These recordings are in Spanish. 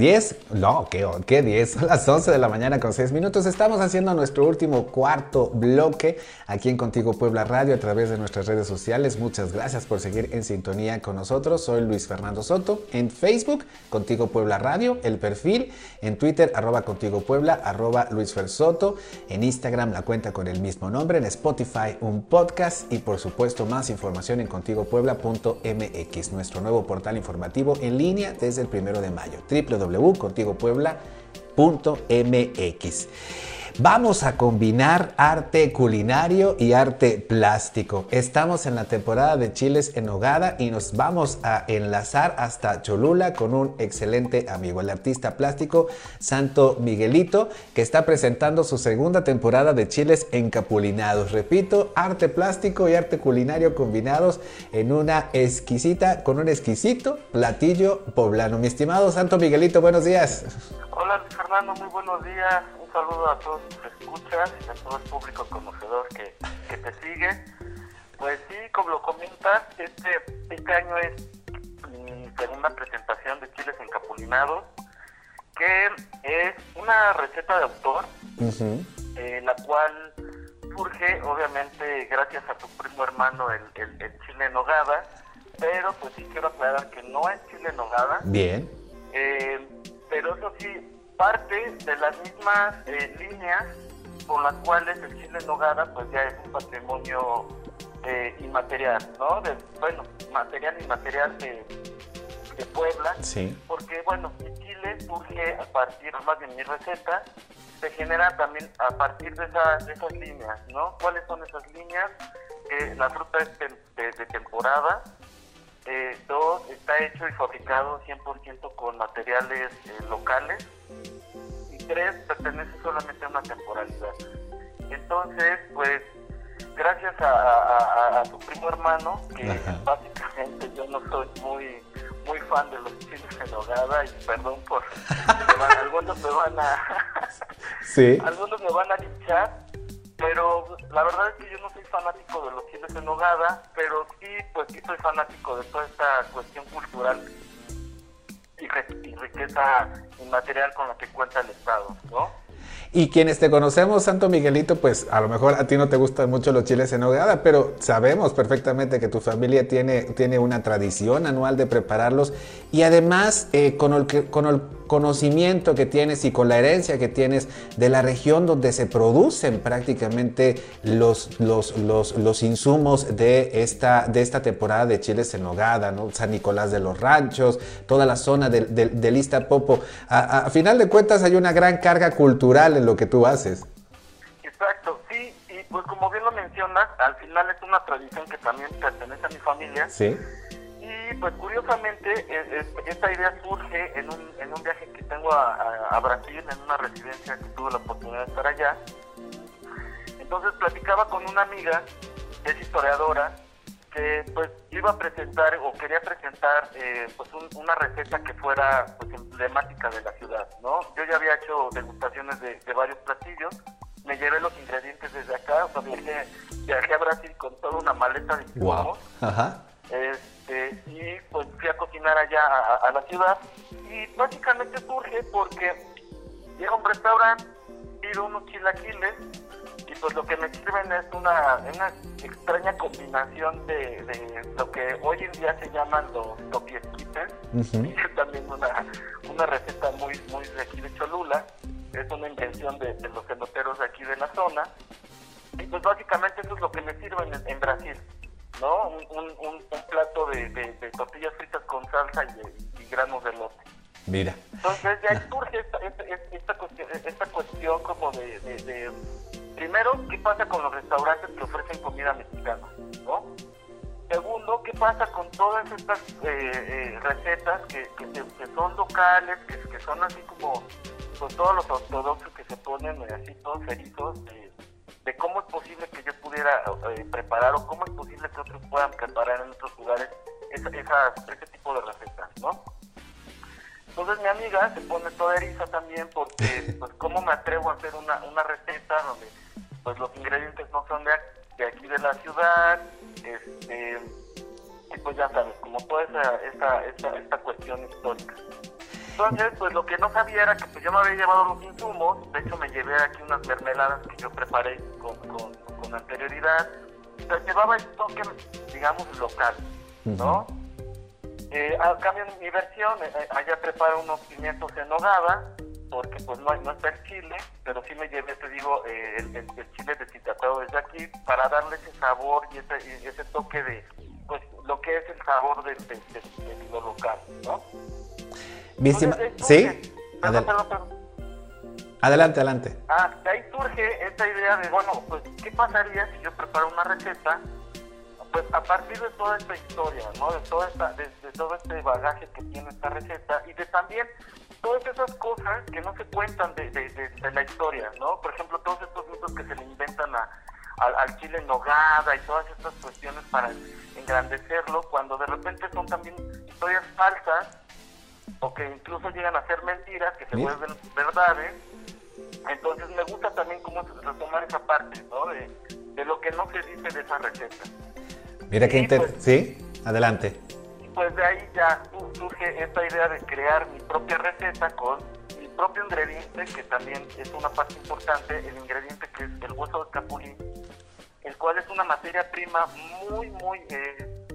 10, no, ¿qué, ¿qué 10? Son las 11 de la mañana con 6 minutos. Estamos haciendo nuestro último cuarto bloque aquí en Contigo Puebla Radio a través de nuestras redes sociales. Muchas gracias por seguir en sintonía con nosotros. Soy Luis Fernando Soto. En Facebook, Contigo Puebla Radio, el perfil. En Twitter, arroba Contigo Puebla, arroba Luis Fer Soto. En Instagram, la cuenta con el mismo nombre. En Spotify, un podcast. Y por supuesto, más información en contigopuebla.mx, nuestro nuevo portal informativo en línea desde el primero de mayo. www www.contigopuebla.mx. Vamos a combinar arte culinario y arte plástico. Estamos en la temporada de chiles en hogada y nos vamos a enlazar hasta Cholula con un excelente amigo, el artista plástico Santo Miguelito, que está presentando su segunda temporada de chiles encapulinados. Repito, arte plástico y arte culinario combinados en una exquisita, con un exquisito platillo poblano. Mi estimado Santo Miguelito, buenos días. Hola Fernando, muy buenos días saludo a todos los que escuchan y a todo el público conocedor que, te sigue. Pues sí, como lo comentas, este, este año es mi segunda presentación de chiles encapulinados, que es una receta de autor, eh, la cual surge obviamente gracias a tu primo hermano el, el, chile en nogada, pero pues sí quiero aclarar que no es chile en nogada. Bien. Eh, pero eso sí, parte de las mismas eh, líneas con las cuales el chile en nogada pues ya es un patrimonio eh, inmaterial, ¿no? De, bueno, material inmaterial de, de Puebla. Sí. Porque, bueno, mi chile surge a partir, más de mi receta, se genera también a partir de, de esas líneas, ¿no? ¿Cuáles son esas líneas? que la fruta es de, temporada, eh, dos, está hecho y fabricado 100% con materiales locales, tres pertenece solamente a una temporalidad. Entonces, pues, gracias a, a, su primo hermano, que básicamente yo no soy muy muy fan de los chiles en hogada y perdón por algunos me van a sí. algunos me van a linchar pero la verdad es que yo no soy fanático de los chiles en hogada pero sí pues sí soy fanático de toda esta cuestión cultural y, riqueza inmaterial con la que cuenta el Estado, ¿no? Y quienes te conocemos, Santo Miguelito, pues a lo mejor a ti no te gustan mucho los chiles en nogada, pero sabemos perfectamente que tu familia tiene, tiene una tradición anual de prepararlos y además eh, con, el, con el conocimiento que tienes y con la herencia que tienes de la región donde se producen prácticamente los, los, los, los insumos de esta, de esta temporada de chiles en nogada, ¿no? San Nicolás de los Ranchos, toda la zona de, de, de Lista Popo. A, a final de cuentas hay una gran carga cultural en lo que tú haces. Exacto, sí, y pues como bien lo mencionas, al final es una tradición que también pertenece a mi familia. Sí y pues curiosamente e, e, esta idea surge en un, en un viaje tengo a, Brasil, en una residencia que tuve la oportunidad de estar allá. Entonces platicaba con una amiga, que es historiadora, que pues iba a presentar o quería presentar eh, pues una receta que fuera pues emblemática de la ciudad, ¿no? Yo ya había hecho degustaciones de, varios platillos, me llevé los ingredientes desde acá, o sea, viajé, a Brasil con toda una maleta de insumos. Ajá. Este, y pues fui a cocinar allá a, la ciudad y básicamente surge porque llega a un restaurante, pido unos chilaquiles y pues lo que me sirven es una, una extraña combinación de, lo que hoy en día se llaman los topiesquites, es también una, una receta muy, muy de aquí de Cholula, es una invención de, los cenoteros de aquí de la zona, y pues básicamente eso es lo que me sirven en Brasil. ¿no? Un, un, plato de, de, tortillas fritas con salsa y, de. Mira. Entonces ya surge esta, esta, esta cuestión como de, primero, ¿qué pasa con los restaurantes que ofrecen comida mexicana? ¿no? Segundo, ¿qué pasa con todas estas eh, eh, recetas que, que, son locales, que, que son así como con todos los ortodoxos que se ponen eh, así todos erizos? de cómo es posible que yo pudiera eh, preparar o cómo es posible que otros puedan preparar en otros lugares ese tipo de recetas, ¿no? Entonces mi amiga se pone toda eriza también porque, pues, ¿cómo me atrevo a hacer una, una receta donde, pues, los ingredientes no son de, de aquí de la ciudad, este, y pues ya sabes, como toda esa, esa, esa, esta cuestión histórica. Entonces, pues lo que no sabía era que pues yo me había llevado los insumos, de hecho me llevé aquí unas mermeladas que yo preparé con, con, con anterioridad, o sea, llevaba el toque, digamos, local, ¿no? Eh, a cambio mi versión, eh, eh, allá preparo unos pimientos en nogada, porque pues no, no está el chile, pero sí me llevé, te digo, eh, el, el, el chile deshidratado desde aquí para darle ese sabor y ese, y ese toque de, pues, lo que es el sabor de, de, de, de lo local, ¿no? ¿Sí? surge- Perdón, Adel- perdón, perdón. Adelante, adelante. Ah, de ahí surge esta idea de, bueno, pues, ¿qué pasaría si yo preparo una receta? Pues a partir de toda esta historia, ¿no? De, toda esta, de, de todo este bagaje que tiene esta receta y de también todas esas cosas que no se cuentan de, de, de- de la historia, ¿no? Por ejemplo, todos estos mitos que se le inventan a, al- al chile en nogada y todas estas cuestiones para engrandecerlo, cuando de repente son también historias falsas o que incluso llegan a ser mentiras que se vuelven verdades. Entonces me gusta también cómo se- retomar esa parte, ¿no? De, de lo que no se dice de esa receta. Mira qué Sí, inter... pues. ¿Sí? Adelante. Y pues de ahí ya su- surge esta idea de crear mi propia receta con mi propio ingrediente, que también es una parte importante, el ingrediente que es el hueso de capulín, el cual es una materia prima muy, muy eh,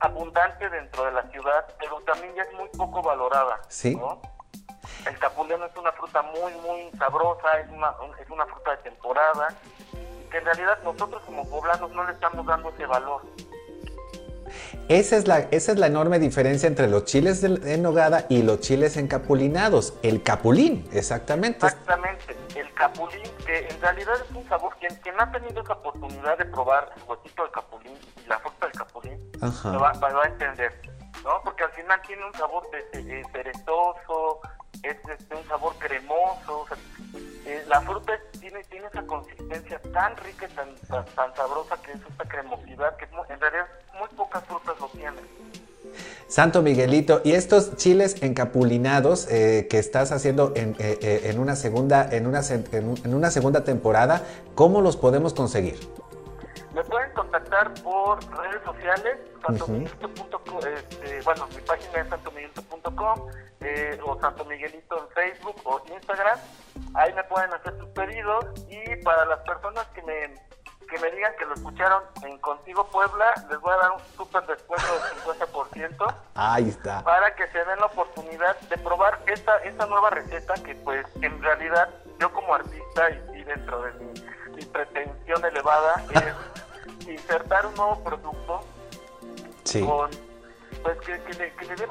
abundante dentro de la ciudad, pero también ya es muy poco valorada. Sí. ¿no? El capulín es una fruta muy, muy sabrosa, es una, es una fruta de temporada, que en realidad nosotros como poblanos no le estamos dando ese valor. Esa es, la, esa es la enorme diferencia entre los chiles de- en nogada y los chiles encapulinados. El capulín, exactamente. Exactamente, el capulín, que en realidad es un sabor, quien, quien ha tenido esa oportunidad de probar el huesito de capulín y la fruta del capulín, Ajá. lo va, a entender, ¿no? Porque al final tiene un sabor de, de- de cerezoso, es este, un sabor cremoso, tan rica y tan, tan, tan sabrosa que es esta cremosidad, que es muy- en realidad muy pocas frutas lo tienen. Santo Miguelito, y estos chiles encapulinados eh, que estás haciendo en, eh, eh, en una segunda, en, una, en un- en una segunda temporada, ¿cómo los podemos conseguir? Me pueden contactar por redes sociales, santomiguelito.com, este, bueno, mi página es santomiguelito.com eh, o Santo Miguelito en Facebook o Instagram. Ahí me pueden hacer sus pedidos y para las personas que me, que me digan que lo escucharon en Contigo Puebla, les voy a dar un súper descuento del 50% Ahí está. para que se den la oportunidad de probar esta, esta nueva receta que pues en realidad yo como artista y, y dentro de mi, mi pretensión elevada es insertar un nuevo producto Sí. con pues que, que le, que le dé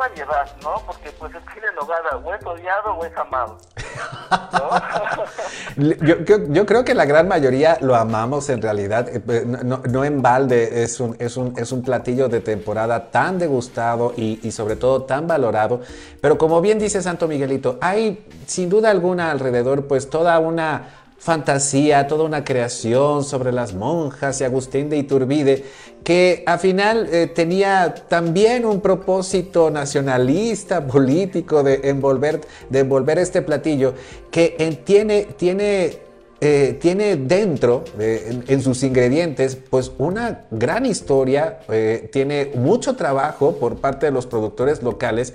¿no? Porque pues el chile en nogada o es odiado o es amado. Yo, yo- yo creo que la gran mayoría lo amamos en realidad, eh, no, no- no en balde, es un, es, un, es un platillo de temporada tan degustado y, y sobre todo tan valorado, pero como bien dice Santo Miguelito, hay sin duda alguna alrededor pues toda una fantasía, toda una creación sobre las monjas y Agustín de Iturbide, que al final eh, tenía también un propósito nacionalista, político, de envolver, de este platillo, que en- tiene, tiene, eh, tiene dentro, eh, en, sus ingredientes, pues una gran historia, eh, tiene mucho trabajo por parte de los productores locales.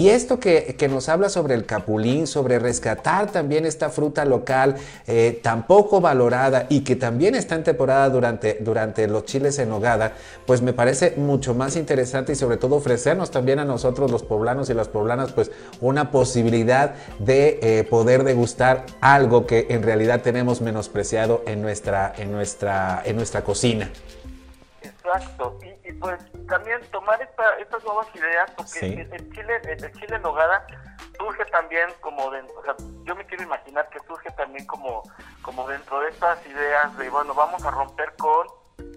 Y esto que, que nos habla sobre el capulín, sobre rescatar también esta fruta local eh, tan poco valorada y que también está en temporada durante, durante los chiles en nogada, pues me parece mucho más interesante y sobre todo ofrecernos también a nosotros los poblanos y las poblanas pues una posibilidad de eh, poder degustar algo que en realidad tenemos menospreciado en nuestra, en nuestra, en nuestra cocina. Exacto, y, y, pues también tomar esta, estas nuevas ideas, porque Sí. el, el chile, el, el chile en nogada surge también como dentro, o sea, yo me quiero imaginar que surge también como, como dentro de estas ideas de, bueno, vamos a romper con,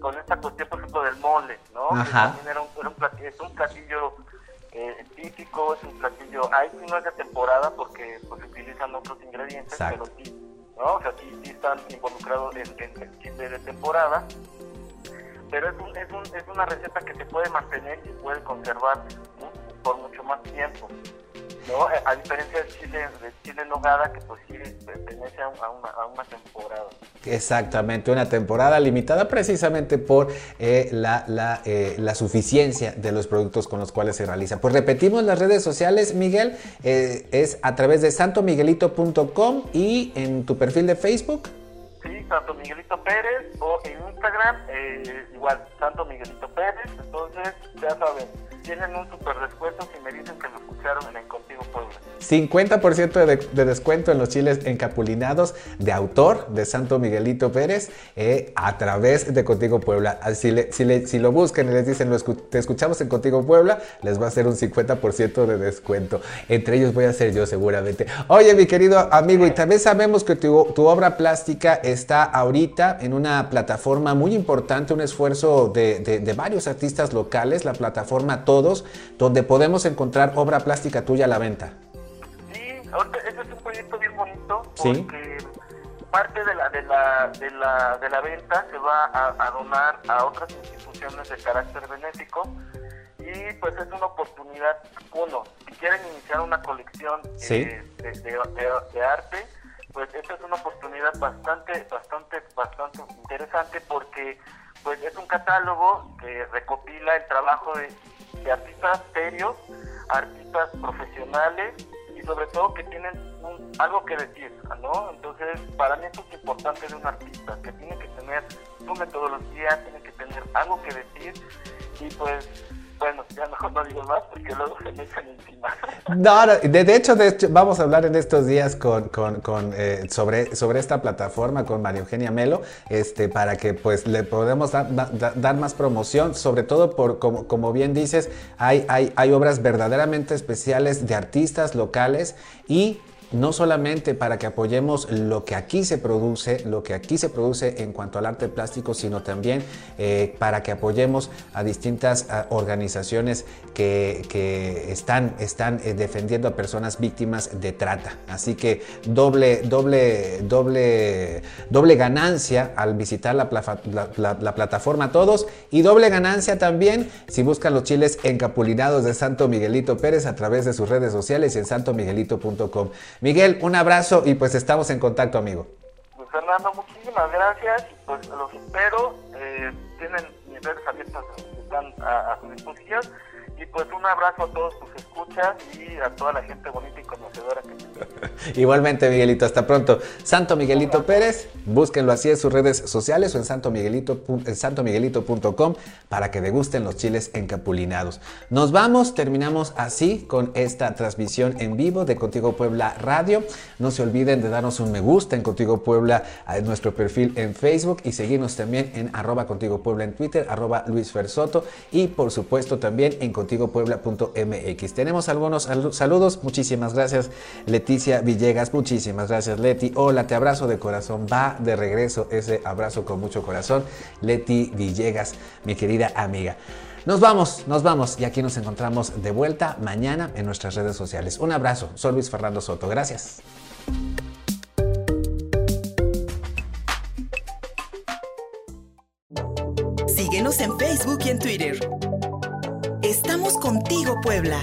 con esta cuestión, por ejemplo, del mole, ¿no? Que también era un, era un platillo, es un platillo eh, típico, es un platillo, ahí sí no es de temporada porque pues utilizan otros ingredientes, Exacto. pero sí, ¿no? O sea, sí, sí están involucrados en, en el chile de temporada pero es, un, es, un, es una receta que se puede mantener y puede conservar ¿no? por mucho más tiempo. ¿no? A diferencia del chile, del chile nogada, que pues sí pertenece a, una, a una temporada. Exactamente, una temporada limitada precisamente por eh, la, la, eh, la, suficiencia de los productos con los cuales se realiza. Pues repetimos las redes sociales, Miguel, eh, es a través de santomiguelito.com y en tu perfil de Facebook. Santo Miguelito Pérez o en Instagram, igual, Santo Miguelito Pérez, entonces ya saben tienen un super descuento si me dicen que lo escucharon en Contigo Puebla. 50% de, de, descuento en los chiles encapulinados de autor de Santo Miguelito Pérez eh, a través de Contigo Puebla. Si, si, lo buscan y les dicen te escuchamos en Contigo Puebla, les va a hacer un 50% de descuento. Entre ellos voy a ser yo seguramente. Oye, mi querido amigo, y también sabemos que tu, obra plástica está ahorita en una plataforma muy importante, un esfuerzo de, varios artistas locales, la plataforma todos, donde podemos encontrar obra plástica tuya a la venta. Sí, ese es un proyecto bien bonito porque parte de la, de, la, de, la, de la venta se va a, donar a otras instituciones de carácter benéfico y pues es una oportunidad, uno, si quieren iniciar una colección eh, de, de, arte, pues esta es una oportunidad bastante, bastante, bastante interesante porque pues es un catálogo que recopila el trabajo de de artistas serios, artistas profesionales y sobre todo que tienen algo que decir, ¿no? Entonces, para mí esto es importante de un artista, que tiene que tener su metodología, tiene que tener algo que decir y pues bueno, ya mejor no digo más porque luego se me echan encima. No, de, hecho, de hecho, vamos a hablar en estos días con, con, con eh, sobre, sobre esta plataforma con María Eugenia Melo, este, para que pues le podamos dar, dar más promoción, sobre todo por, como, como bien dices, hay, hay, hay obras verdaderamente especiales de artistas locales y no solamente para que apoyemos lo que aquí se produce, lo que aquí se produce en cuanto al arte plástico, sino también eh, para que apoyemos a distintas organizaciones que, están, están eh, defendiendo a personas víctimas de trata. Así que doble, doble, doble, doble ganancia al visitar la, la, plataforma todos y doble ganancia también si buscan los chiles encapulinados de Santo Miguelito Pérez a través de sus redes sociales y en santomiguelito.com. Miguel, un abrazo y pues estamos en contacto, amigo. Pues Fernando, muchísimas gracias. Pues los espero. Eh, tienen mis redes abiertas, están a, su disposición. Y pues un abrazo a todos tus escuchas y a toda la gente bonita y conocedora que Igualmente, Miguelito, hasta pronto. Santo Miguelito Pérez, búsquenlo así en sus redes sociales o en santomiguelito.com para que degusten los chiles encapulinados. Nos vamos, terminamos así con esta transmisión en vivo de Contigo Puebla Radio. No se olviden de darnos un me gusta en Contigo Puebla en nuestro perfil en Facebook y seguirnos también en arroba Contigo Puebla en Twitter, arroba Luis Fersoto y por supuesto también en contigopuebla.mx. Tenemos algunos saludos, muchísimas gracias Leticia Villegas, muchísimas gracias Leti. Hola, te abrazo de corazón, va de regreso ese abrazo con mucho corazón. Leti Villegas, mi querida amiga. Nos vamos, nos vamos y aquí nos encontramos de vuelta mañana en nuestras redes sociales. Un abrazo, soy Luis Fernando Soto, gracias. Síguenos en Facebook y en Twitter. Estamos contigo, Puebla.